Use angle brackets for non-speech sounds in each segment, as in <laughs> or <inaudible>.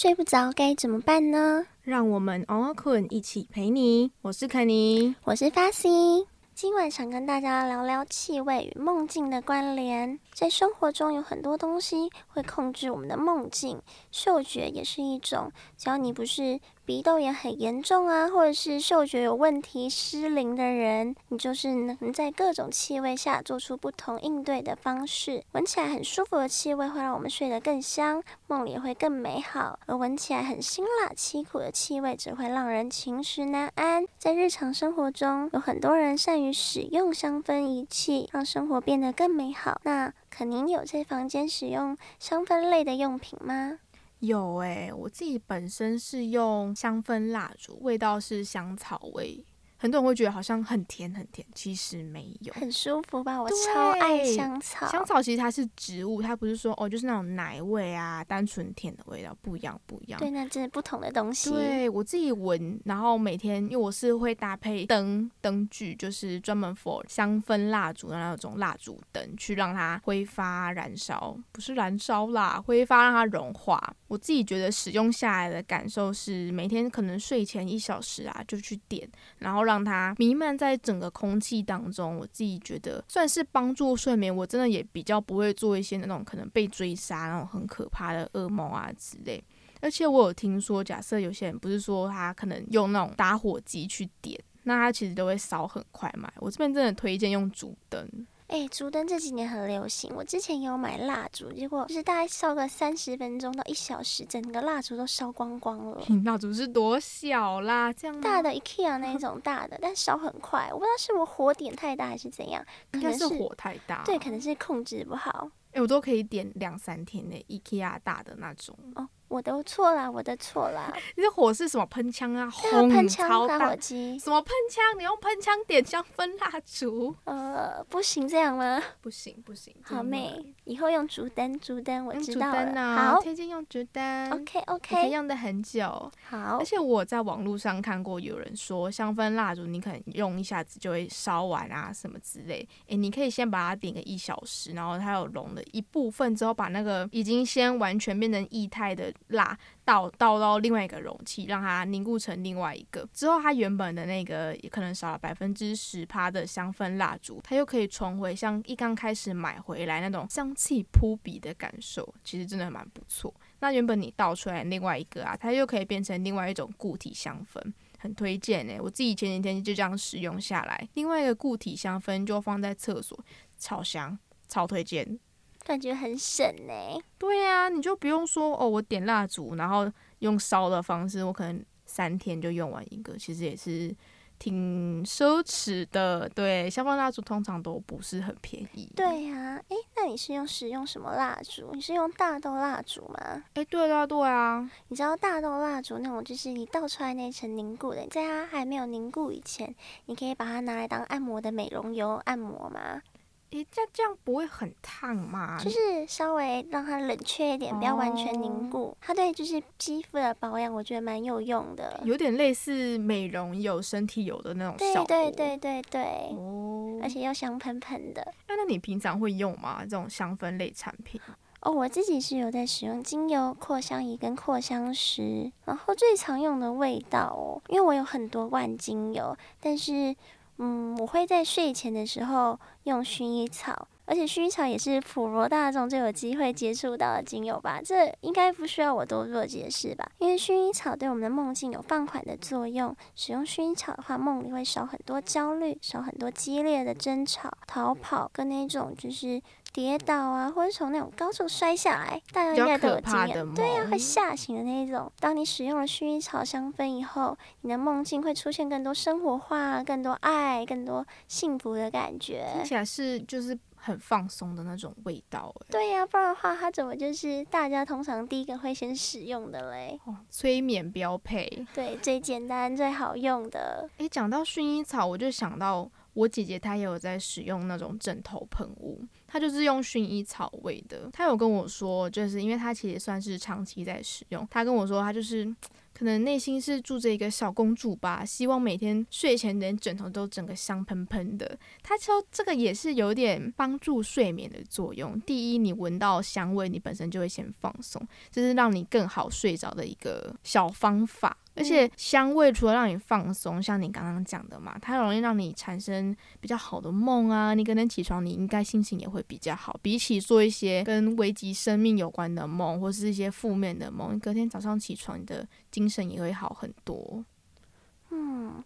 睡不着该怎么办呢？让我们 o 困一起陪你。我是肯尼，我是发西。今晚想跟大家聊聊气味与梦境的关联。在生活中有很多东西会控制我们的梦境，嗅觉也是一种。只要你不是鼻窦炎很严重啊，或者是嗅觉有问题、失灵的人，你就是能在各种气味下做出不同应对的方式。闻起来很舒服的气味会让我们睡得更香，梦里会更美好；而闻起来很辛辣、凄苦的气味只会让人情绪难安。在日常生活中，有很多人善于使用香氛仪器，让生活变得更美好。那肯宁有在房间使用香氛类的用品吗？有诶，我自己本身是用香氛蜡烛，味道是香草味。很多人会觉得好像很甜很甜，其实没有，很舒服吧？我超爱香草。香草其实它是植物，它不是说哦，就是那种奶味啊，单纯甜的味道，不一样，不一样。对，那真的不同的东西。对我自己闻，然后每天因为我是会搭配灯灯具，就是专门 for 香氛蜡烛的那种蜡烛灯，去让它挥发燃烧，不是燃烧啦，挥发让它融化。我自己觉得使用下来的感受是，每天可能睡前一小时啊，就去点，然后。让它弥漫在整个空气当中，我自己觉得算是帮助睡眠。我真的也比较不会做一些那种可能被追杀那种很可怕的噩梦啊之类。而且我有听说，假设有些人不是说他可能用那种打火机去点，那他其实都会烧很快嘛。我这边真的推荐用主灯。哎，烛灯这几年很流行。我之前有买蜡烛，结果就是大概烧个三十分钟到一小时，整个蜡烛都烧光光了。蜡烛是多小啦？这样大的 IKEA 那一种大的，但烧很快。我不知道是我火点太大还是怎样，应该是火太大。对，可能是控制不好。哎，我都可以点两三天呢，IKEA 大的那种。哦。我的错啦，我的错啦。你的火是什么喷枪啊？<laughs> 喷枪打火机？什么喷枪？你用喷枪点香氛蜡烛？呃，不行这样吗？不行不行。好妹，以后用竹灯，竹灯我知道了。好，推荐用竹灯。OK OK，可以用的很久。好，而且我在网络上看过有人说，香氛蜡烛你可能用一下子就会烧完啊，什么之类。哎，你可以先把它点个一小时，然后它有融了一部分之后，把那个已经先完全变成液态的。蜡倒倒到另外一个容器，让它凝固成另外一个之后，它原本的那个也可能少了百分之十趴的香氛蜡烛，它又可以重回像一刚开始买回来那种香气扑鼻的感受，其实真的蛮不错。那原本你倒出来另外一个啊，它又可以变成另外一种固体香氛，很推荐呢。我自己前几天就这样使用下来，另外一个固体香氛就放在厕所，超香，超推荐。感觉很省呢。对呀，你就不用说哦，我点蜡烛，然后用烧的方式，我可能三天就用完一个，其实也是挺奢侈的。对，消防蜡烛通常都不是很便宜。对呀，诶，那你是用使用什么蜡烛？你是用大豆蜡烛吗？诶，对啊，对啊。你知道大豆蜡烛那种，就是你倒出来那层凝固的，在它还没有凝固以前，你可以把它拿来当按摩的美容油按摩吗？诶，这这样不会很烫吗？就是稍微让它冷却一点，不要完全凝固。它对就是肌肤的保养，我觉得蛮有用的。有点类似美容油、身体油的那种效果。对对对对对。哦。而且又香喷喷的。那那你平常会用吗？这种香氛类产品？哦，我自己是有在使用精油、扩香仪跟扩香石。然后最常用的味道哦，因为我有很多罐精油，但是。嗯，我会在睡前的时候用薰衣草，而且薰衣草也是普罗大众最有机会接触到的精油吧？这应该不需要我多做解释吧？因为薰衣草对我们的梦境有放缓的作用，使用薰衣草的话，梦里会少很多焦虑，少很多激烈的争吵、逃跑跟那种就是。跌倒啊，或者从那种高处摔下来，大家应该都有经验。对呀，会吓醒的那一种。当你使用了薰衣草香氛以后，你的梦境会出现更多生活化、更多爱、更多幸福的感觉。听起来是就是很放松的那种味道。对呀，不然的话，它怎么就是大家通常第一个会先使用的嘞？哦，催眠标配。对，最简单、最好用的。诶，讲到薰衣草，我就想到我姐姐她也有在使用那种枕头喷雾。他就是用薰衣草味的，他有跟我说，就是因为他其实算是长期在使用，他跟我说他就是。可能内心是住着一个小公主吧，希望每天睡前连枕头都整个香喷喷的。他说这个也是有点帮助睡眠的作用。第一，你闻到香味，你本身就会先放松，这是让你更好睡着的一个小方法。而且香味除了让你放松，像你刚刚讲的嘛，它容易让你产生比较好的梦啊。你可能起床，你应该心情也会比较好。比起做一些跟危及生命有关的梦，或是一些负面的梦，隔天早上起床，你的精神也会好很多。嗯。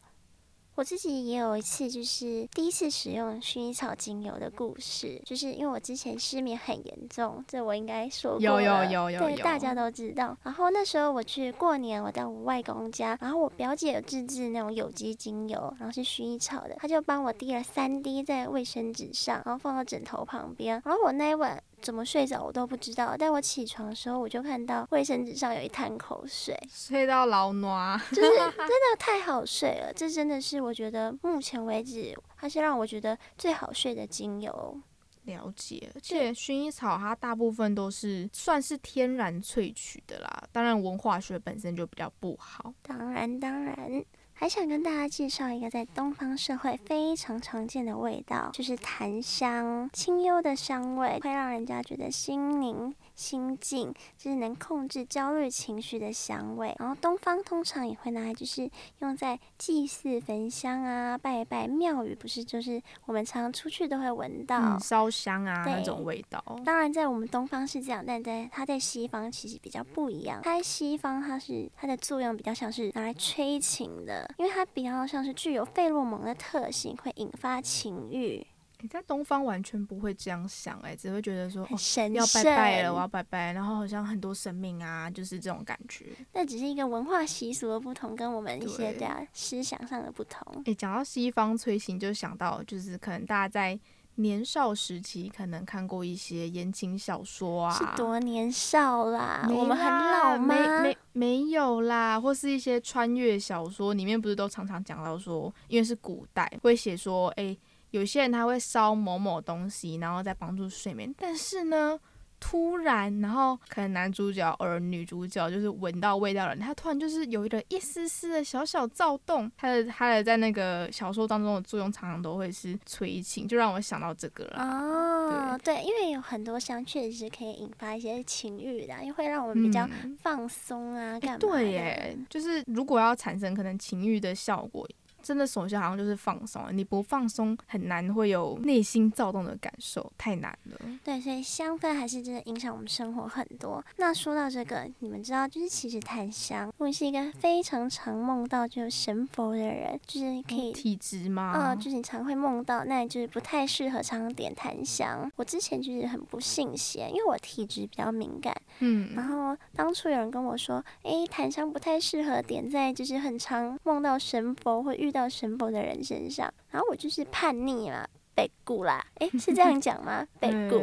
我自己也有一次，就是第一次使用薰衣草精油的故事，就是因为我之前失眠很严重，这我应该说过，有有有有，对，大家都知道。然后那时候我去过年，我到我外公家，然后我表姐有自制那种有机精油，然后是薰衣草的，她就帮我滴了三滴在卫生纸上，然后放到枕头旁边，然后我那一晚。怎么睡着我都不知道，但我起床的时候我就看到卫生纸上有一滩口水，睡到老暖，<laughs> 就是 <laughs> 真的太好睡了。这真的是我觉得目前为止它是让我觉得最好睡的精油。了解，而且薰衣草它大部分都是算是天然萃取的啦，当然文化学本身就比较不好。当然当然。还想跟大家介绍一个在东方社会非常常见的味道，就是檀香，清幽的香味会让人家觉得心灵。心境就是能控制焦虑情绪的香味，然后东方通常也会拿来就是用在祭祀焚香啊、拜拜庙宇，不是就是我们常常出去都会闻到烧香啊那种味道。当然在我们东方是这样，但在它在西方其实比较不一样。它在西方它是它的作用比较像是拿来催情的，因为它比较像是具有费洛蒙的特性，会引发情欲。你在东方完全不会这样想，哎，只会觉得说神要拜拜了，我要拜拜，然后好像很多神明啊，就是这种感觉。那只是一个文化习俗的不同，跟我们一些对啊思想上的不同。哎，讲到西方催情，就想到就是可能大家在年少时期可能看过一些言情小说啊，是多年少啦？我们很老吗？没没没有啦，或是一些穿越小说里面不是都常常讲到说，因为是古代会写说，哎。有些人他会烧某某东西，然后再帮助睡眠。但是呢，突然，然后可能男主角或者女主角就是闻到味道了，他突然就是有一个一丝丝的小小躁动。他的他的在那个小说当中的作用，常常都会是催情，就让我想到这个了。哦，对，因为有很多香确实是可以引发一些情欲的，因为会让我们比较放松啊，干嘛对耶，就是如果要产生可能情欲的效果。真的，首先好像就是放松，你不放松很难会有内心躁动的感受，太难了。对，所以香氛还是真的影响我们生活很多。那说到这个，你们知道，就是其实檀香，我是一个非常常梦到就神佛的人，就是可以体质吗？啊，就是你常会梦到，那就是不太适合常常点檀香。我之前就是很不信邪，因为我体质比较敏感。嗯。然后当初有人跟我说，哎，檀香不太适合点在就是很常梦到神佛会遇。到神婆的人身上，然后我就是叛逆啦，背骨啦，诶，是这 <laughs> 样讲吗？背骨，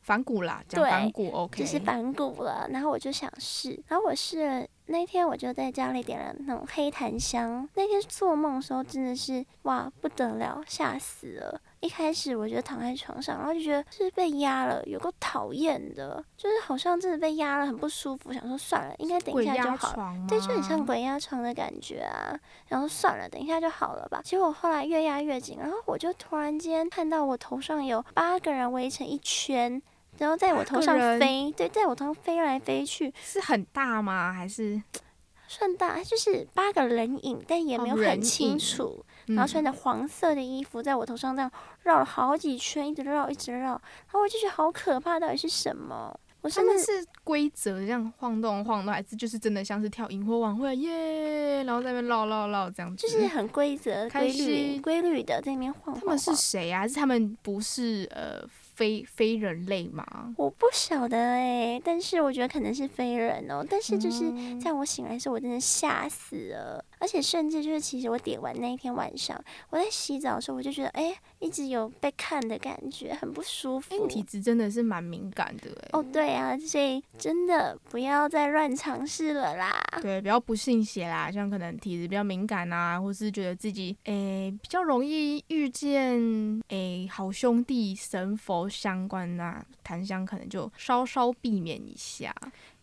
反骨啦，讲反骨，OK，就是反骨了。然后我就想试，然后我试了。那天我就在家里点了那种黑檀香。那天做梦的时候真的是哇不得了，吓死了。一开始我就躺在床上，然后就觉得是被压了，有个讨厌的，就是好像真的被压了，很不舒服。想说算了，应该等一下就好。对，就很像鬼压床的感觉啊。然后算了，等一下就好了吧。结果后来越压越紧，然后我就突然间看到我头上有八个人围成一圈。然后在我头上飞，对，在我头上飞来飞去，是很大吗？还是算大？就是八个人影，但也没有很清楚。然后穿着黄色的衣服，在我头上这样绕了好几圈，一直绕，一直绕。然后我就觉得好可怕，到底是什么？他们是规则这样晃动晃动，还是就是真的像是跳萤火晚会耶？然后在那边绕绕绕这样子，就是很规则、规律、规律的在那边晃。他们是谁啊？是他们不是呃？非非人类吗？我不晓得哎，但是我觉得可能是非人哦。但是就是在我醒来的时候，我真的吓死了。而且甚至就是，其实我点完那一天晚上，我在洗澡的时候，我就觉得哎，一直有被看的感觉，很不舒服。体质真的是蛮敏感的哎。哦，对啊，所以真的不要再乱尝试了啦。对，比较不信邪啦，像可能体质比较敏感啊，或是觉得自己诶比较容易遇见诶好兄弟神佛。相关啊，檀香可能就稍稍避免一下。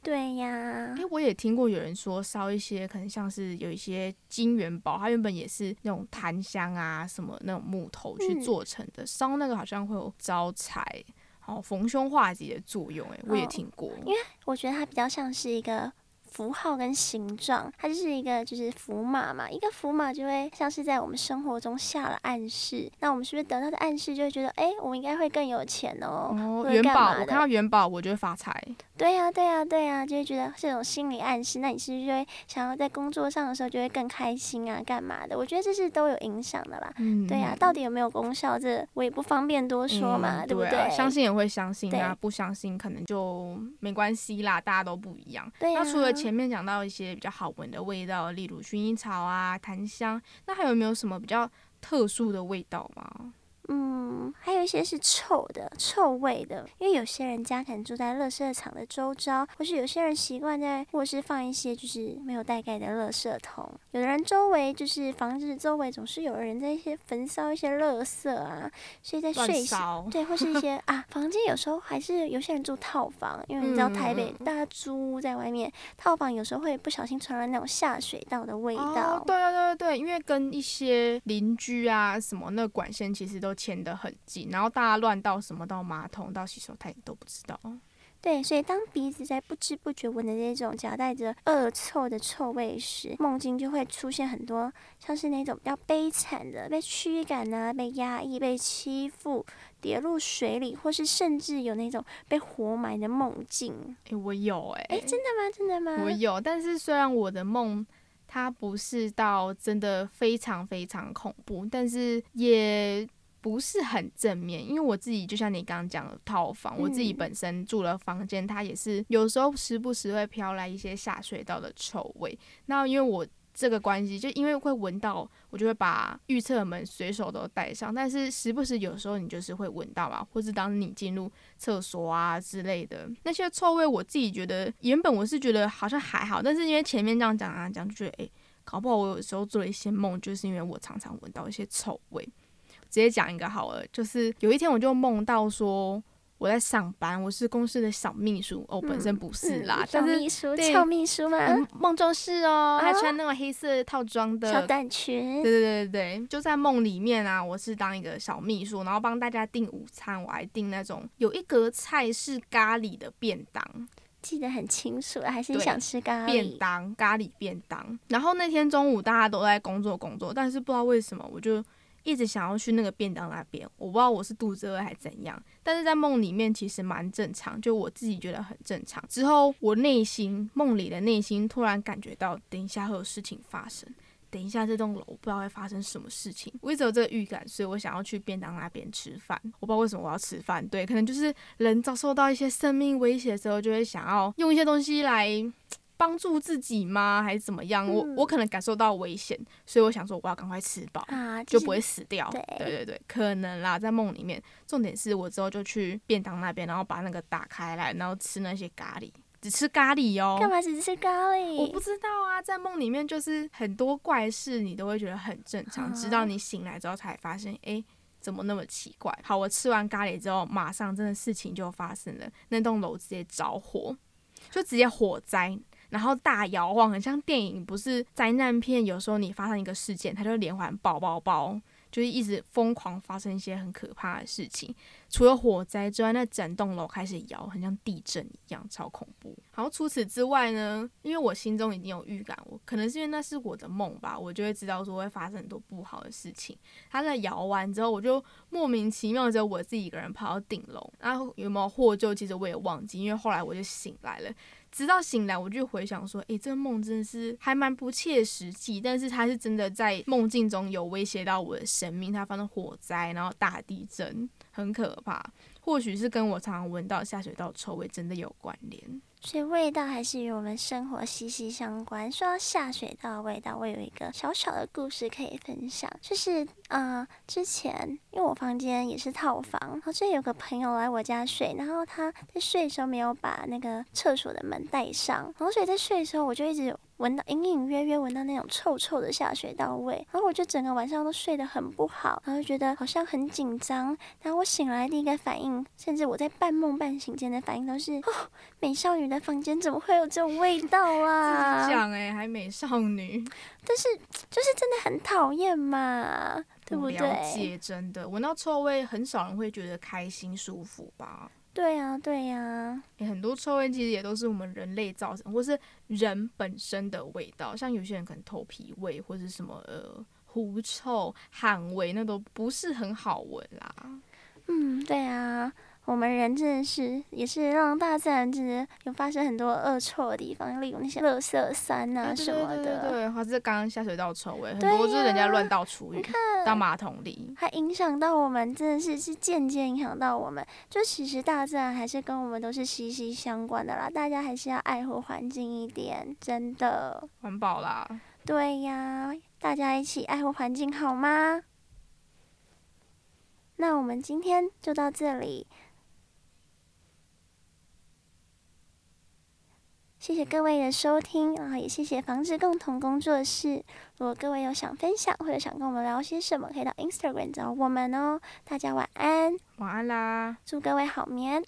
对呀哎、，我也听过有人说烧一些，可能像是有一些金元宝，它原本也是那种檀香啊什么那种木头去嗯做成的，烧那个好像会有招财、哦逢凶化吉的作用。哎，我也哦听过。我觉得它比较像是一个符号跟形状，它就是一个就是符码嘛，一个符码就会像是在我们生活中下了暗示，那我们是不是得到的暗示就会觉得，哎、我们应该会更有钱哦，哦，元宝，我看到元宝我就会发财。对呀、对呀、对呀、就会觉得这种心理暗示，那你是不是就会想要在工作上的时候就会更开心啊，干嘛的？我觉得这是都有影响的啦。嗯，对呀、到底有没有功效，这我也不方便多说嘛，嗯对不对啊相信也会相信啊，不相信可能就没关系啦，大家都不一样。对呀、那除了前面讲到一些比较好闻的味道，例如薰衣草啊、檀香，那还有没有什么比较特殊的味道吗？嗯，还有一些是臭的、臭味的，因为有些人家可能住在垃圾场的周遭，或是有些人习惯在卧室放一些就是没有带盖的垃圾桶，有的人周围就是房子周围总是有人在一些焚烧一些垃圾啊，所以在睡醒。对，或是一些 <laughs> 啊，房间有时候还是有些人住套房，因为你知道台北大家租屋在外面，套房有时候会不小心传来那种下水道的味道。哦，对对对对，因为跟一些邻居啊什么，那管线其实都牵得很近，然后大家乱到什么到马桶、到洗手台都不知道。对，所以当鼻子在不知不觉闻的那种夹带着恶臭的臭味时，梦境就会出现很多像是那种比较悲惨的、被驱赶啊、被压抑、被欺负、跌入水里，或是甚至有那种被活埋的梦境。诶，我有诶，哎，真的吗？真的吗？我有，但是虽然我的梦它不是到真的非常非常恐怖，但是也不是很正面，因为我自己就像你刚刚讲的套房，我自己嗯本身住的房间，它也是有时候时不时会飘来一些下水道的臭味。那因为我这个关系，就因为会闻到，我就会把预测门随手都带上。但是时不时有时候你就是会闻到嘛，或是当你进入厕所啊之类的那些臭味，我自己觉得原本我是觉得好像还好，但是因为前面这样讲啊讲，就觉得诶，搞不好我有时候做了一些梦，就是因为我常常闻到一些臭味。直接讲一个好了，就是有一天我就梦到说我在上班，我是公司的小秘书，哦，本身不是啦，嗯、小但是秘书、对俏秘书吗？嗯梦中是哦，还啊穿那种黑色套装的小短裙对。对对对对，就在梦里面啊，我是当一个小秘书，然后帮大家订午餐，我还订那种有一格菜是咖喱的便当，记得很清楚，还是对想吃咖喱？便当咖喱便当。然后那天中午大家都在工作工作，但是不知道为什么我就一直想要去那个便当那边，我不知道我是肚子饿还是怎样，但是在梦里面其实蛮正常，就我自己觉得很正常。之后我内心梦里的内心突然感觉到，等一下会有事情发生。等一下，这栋楼不知道会发生什么事情，我一直有这个预感，所以我想要去便当那边吃饭。我不知道为什么我要吃饭，对，可能就是人遭受到一些生命威胁的时候，就会想要用一些东西来帮助自己吗？还是怎么样？我嗯我可能感受到危险，所以我想说我要赶快吃饱。啊，就不会死掉。对对对对，可能啦，在梦里面。重点是我之后就去便当那边，然后把那个打开来，然后吃那些咖喱，只吃咖喱哦。干嘛只吃咖喱？我不知道啊，在梦里面就是很多怪事，你都会觉得很正常，直到你醒来之后才发现，诶，怎么那么奇怪？好，我吃完咖喱之后，马上真的事情就发生了，那栋楼直接着火，就直接火灾。然后大摇晃，很像电影，不是灾难片。有时候你发生一个事件，它就连环爆爆爆，就是一直疯狂发生一些很可怕的事情。除了火灾之外，那整栋楼开始摇，很像地震一样，超恐怖。然后除此之外呢，因为我心中已经有预感，我可能是因为那是我的梦吧，我就会知道说会发生很多不好的事情。它在摇完之后，我就莫名其妙只有我自己一个人跑到顶楼，然后有没有获救，其实我也忘记，因为后来我就醒来了。直到醒来，我就回想说，诶，这个梦真的是还蛮不切实际，但是它是真的在梦境中有威胁到我的生命，它发生火灾，然后大地震，很可怕。或许是跟我常常闻到下水道臭味真的有关联。所以味道还是与我们生活息息相关。说到下水道的味道，我有一个小小的故事可以分享，就是啊，之前因为我房间也是套房，然后这有个朋友来我家睡，然后他在睡的时候没有把那个厕所的门带上，然后所以在睡的时候我就一直闻到隐隐约约闻到那种臭臭的下水道味，然后我就整个晚上都睡得很不好，然后觉得好像很紧张。然后我醒来第一个反应，甚至我在半梦半醒间的反应都是：哦，美少女的房间怎么会有这种味道啊？<laughs> 讲哎，还美少女，但是就是真的很讨厌嘛，对不对？了解，真的闻到臭味，很少人会觉得开心舒服吧？对呀，对呀，很多臭味其实也都是我们人类造成，或是人本身的味道。像有些人可能头皮味，或者什么呃狐臭、汗味，那都不是很好闻啦。嗯，对啊。我们人真的是，也是让大自然真的有发生很多恶臭的地方，例如那些垃圾山啊什么的。对，或是刚刚下水道臭味，很多就是人家乱倒厨余，当马桶里，还影响到我们，真的是是间接影响到我们。就其实大自然还是跟我们都是息息相关的啦，大家还是要爱护环境一点，真的。环保啦。对呀，大家一起爱护环境好吗？那我们今天就到这里。谢谢各位的收听，然后也谢谢防治共同工作室。如果各位有想分享或者想跟我们聊些什么，可以到 Instagram 找我们哦。大家晚安，晚安啦，祝各位好眠。